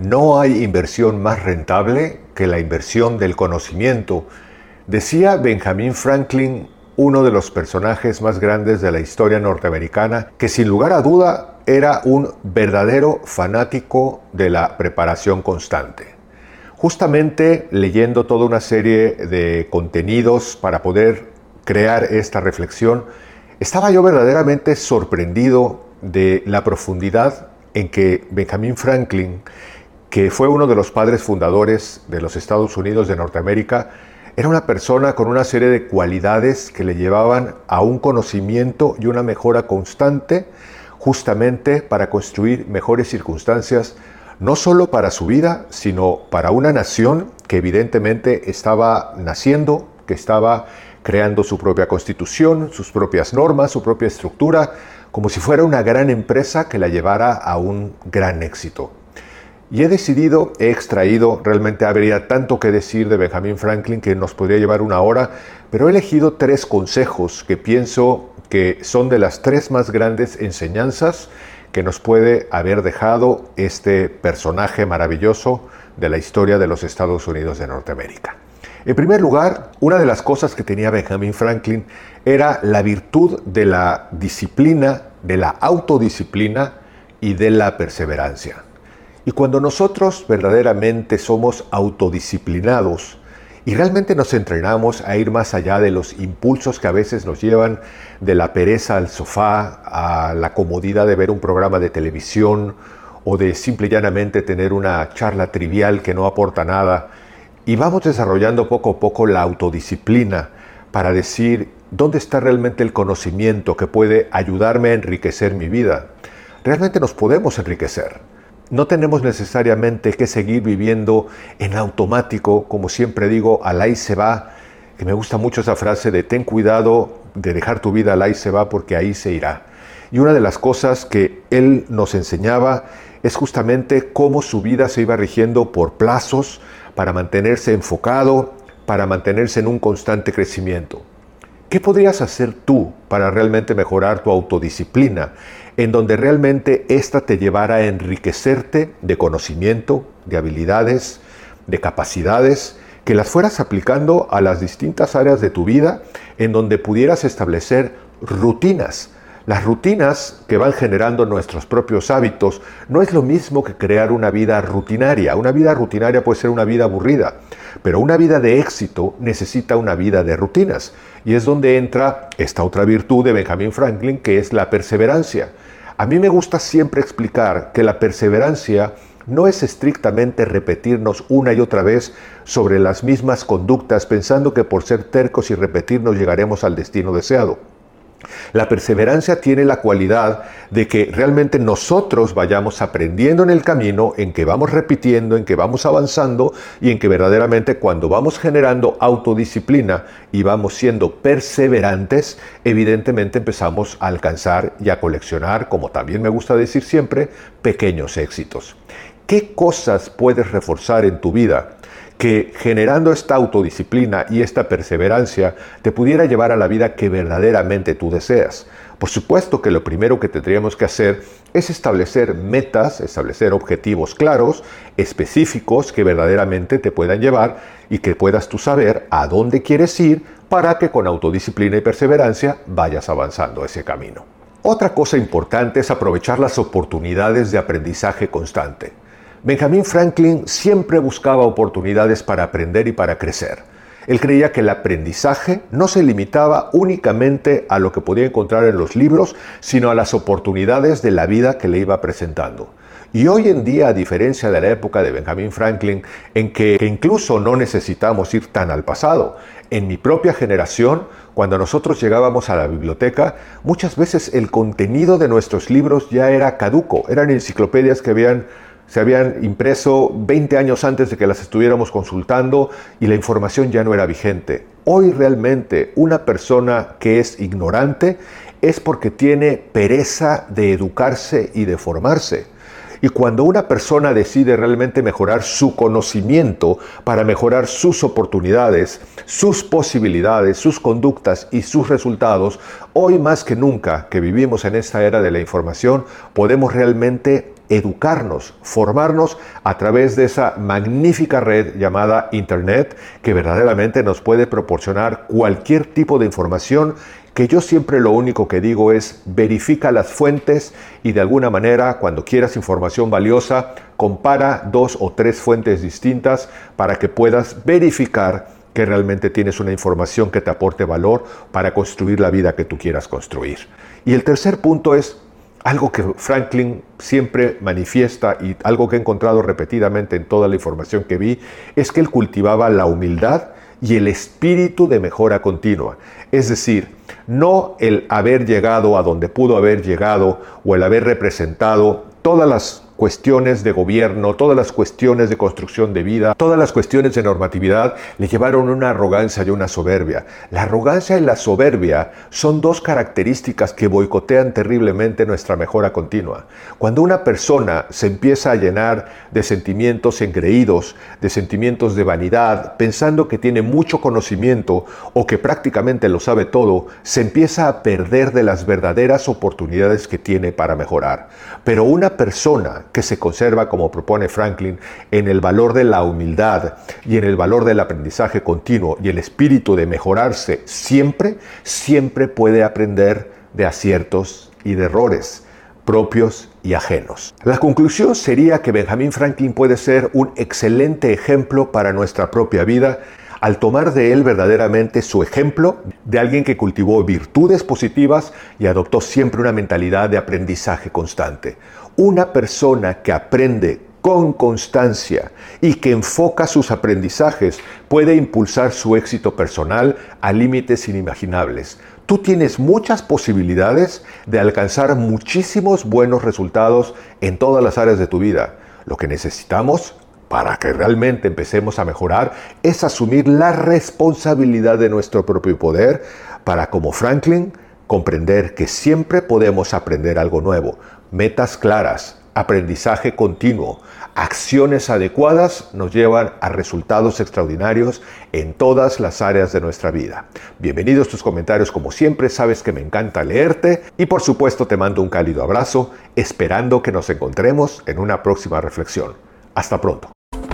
No hay inversión más rentable que la inversión del conocimiento, decía Benjamin Franklin, uno de los personajes más grandes de la historia norteamericana, que sin lugar a duda era un verdadero fanático de la preparación constante. Justamente leyendo toda una serie de contenidos para poder crear esta reflexión, estaba yo verdaderamente sorprendido de la profundidad en que Benjamin Franklin que fue uno de los padres fundadores de los Estados Unidos de Norteamérica, era una persona con una serie de cualidades que le llevaban a un conocimiento y una mejora constante justamente para construir mejores circunstancias, no solo para su vida, sino para una nación que evidentemente estaba naciendo, que estaba creando su propia constitución, sus propias normas, su propia estructura, como si fuera una gran empresa que la llevara a un gran éxito. Y he decidido, he extraído, realmente habría tanto que decir de Benjamin Franklin que nos podría llevar una hora, pero he elegido tres consejos que pienso que son de las tres más grandes enseñanzas que nos puede haber dejado este personaje maravilloso de la historia de los Estados Unidos de Norteamérica. En primer lugar, una de las cosas que tenía Benjamin Franklin era la virtud de la disciplina, de la autodisciplina y de la perseverancia. Y cuando nosotros verdaderamente somos autodisciplinados y realmente nos entrenamos a ir más allá de los impulsos que a veces nos llevan de la pereza al sofá, a la comodidad de ver un programa de televisión o de simple y llanamente tener una charla trivial que no aporta nada, y vamos desarrollando poco a poco la autodisciplina para decir dónde está realmente el conocimiento que puede ayudarme a enriquecer mi vida. Realmente nos podemos enriquecer. No tenemos necesariamente que seguir viviendo en automático, como siempre digo, al ahí se va, que me gusta mucho esa frase de ten cuidado de dejar tu vida al ahí se va porque ahí se irá. Y una de las cosas que él nos enseñaba es justamente cómo su vida se iba rigiendo por plazos para mantenerse enfocado, para mantenerse en un constante crecimiento. ¿Qué podrías hacer tú para realmente mejorar tu autodisciplina, en donde realmente ésta te llevara a enriquecerte de conocimiento, de habilidades, de capacidades, que las fueras aplicando a las distintas áreas de tu vida, en donde pudieras establecer rutinas, las rutinas que van generando nuestros propios hábitos no es lo mismo que crear una vida rutinaria. Una vida rutinaria puede ser una vida aburrida, pero una vida de éxito necesita una vida de rutinas. Y es donde entra esta otra virtud de Benjamin Franklin, que es la perseverancia. A mí me gusta siempre explicar que la perseverancia no es estrictamente repetirnos una y otra vez sobre las mismas conductas pensando que por ser tercos y repetirnos llegaremos al destino deseado. La perseverancia tiene la cualidad de que realmente nosotros vayamos aprendiendo en el camino, en que vamos repitiendo, en que vamos avanzando y en que verdaderamente cuando vamos generando autodisciplina y vamos siendo perseverantes, evidentemente empezamos a alcanzar y a coleccionar, como también me gusta decir siempre, pequeños éxitos. ¿Qué cosas puedes reforzar en tu vida? Que generando esta autodisciplina y esta perseverancia te pudiera llevar a la vida que verdaderamente tú deseas. Por supuesto que lo primero que tendríamos que hacer es establecer metas, establecer objetivos claros, específicos, que verdaderamente te puedan llevar y que puedas tú saber a dónde quieres ir para que con autodisciplina y perseverancia vayas avanzando ese camino. Otra cosa importante es aprovechar las oportunidades de aprendizaje constante. Benjamin Franklin siempre buscaba oportunidades para aprender y para crecer. Él creía que el aprendizaje no se limitaba únicamente a lo que podía encontrar en los libros, sino a las oportunidades de la vida que le iba presentando. Y hoy en día, a diferencia de la época de Benjamin Franklin, en que, incluso no necesitamos ir tan al pasado, en mi propia generación, cuando nosotros llegábamos a la biblioteca, muchas veces el contenido de nuestros libros ya era caduco, eran enciclopedias que habían se habían impreso 20 años antes de que las estuviéramos consultando y la información ya no era vigente. Hoy realmente una persona que es ignorante es porque tiene pereza de educarse y de formarse. Y cuando una persona decide realmente mejorar su conocimiento para mejorar sus oportunidades, sus posibilidades, sus conductas y sus resultados, hoy más que nunca que vivimos en esta era de la información, podemos realmente educarnos, formarnos a través de esa magnífica red llamada Internet que verdaderamente nos puede proporcionar cualquier tipo de información que yo siempre lo único que digo es verifica las fuentes y de alguna manera cuando quieras información valiosa compara dos o tres fuentes distintas para que puedas verificar que realmente tienes una información que te aporte valor para construir la vida que tú quieras construir. Y el tercer punto es algo que Franklin siempre manifiesta y algo que he encontrado repetidamente en toda la información que vi, es que él cultivaba la humildad y el espíritu de mejora continua. Es decir, no el haber llegado a donde pudo haber llegado o el haber representado todas las cuestiones de gobierno, todas las cuestiones de construcción de vida, todas las cuestiones de normatividad le llevaron una arrogancia y una soberbia. La arrogancia y la soberbia son dos características que boicotean terriblemente nuestra mejora continua. Cuando una persona se empieza a llenar de sentimientos engreídos, de sentimientos de vanidad, pensando que tiene mucho conocimiento o que prácticamente lo sabe todo, se empieza a perder de las verdaderas oportunidades que tiene para mejorar. Pero una persona que se conserva, como propone Franklin, en el valor de la humildad y en el valor del aprendizaje continuo y el espíritu de mejorarse siempre, siempre puede aprender de aciertos y de errores propios y ajenos. La conclusión sería que Benjamin Franklin puede ser un excelente ejemplo para nuestra propia vida al tomar de él verdaderamente su ejemplo de alguien que cultivó virtudes positivas y adoptó siempre una mentalidad de aprendizaje constante. Una persona que aprende con constancia y que enfoca sus aprendizajes puede impulsar su éxito personal a límites inimaginables. Tú tienes muchas posibilidades de alcanzar muchísimos buenos resultados en todas las áreas de tu vida. Lo que necesitamos para que realmente empecemos a mejorar es asumir la responsabilidad de nuestro propio poder para, como Franklin, comprender que siempre podemos aprender algo nuevo, metas claras, aprendizaje continuo, acciones adecuadas nos llevan a resultados extraordinarios en todas las áreas de nuestra vida. Bienvenidos tus comentarios como siempre, sabes que me encanta leerte y por supuesto te mando un cálido abrazo esperando que nos encontremos en una próxima reflexión. Hasta pronto.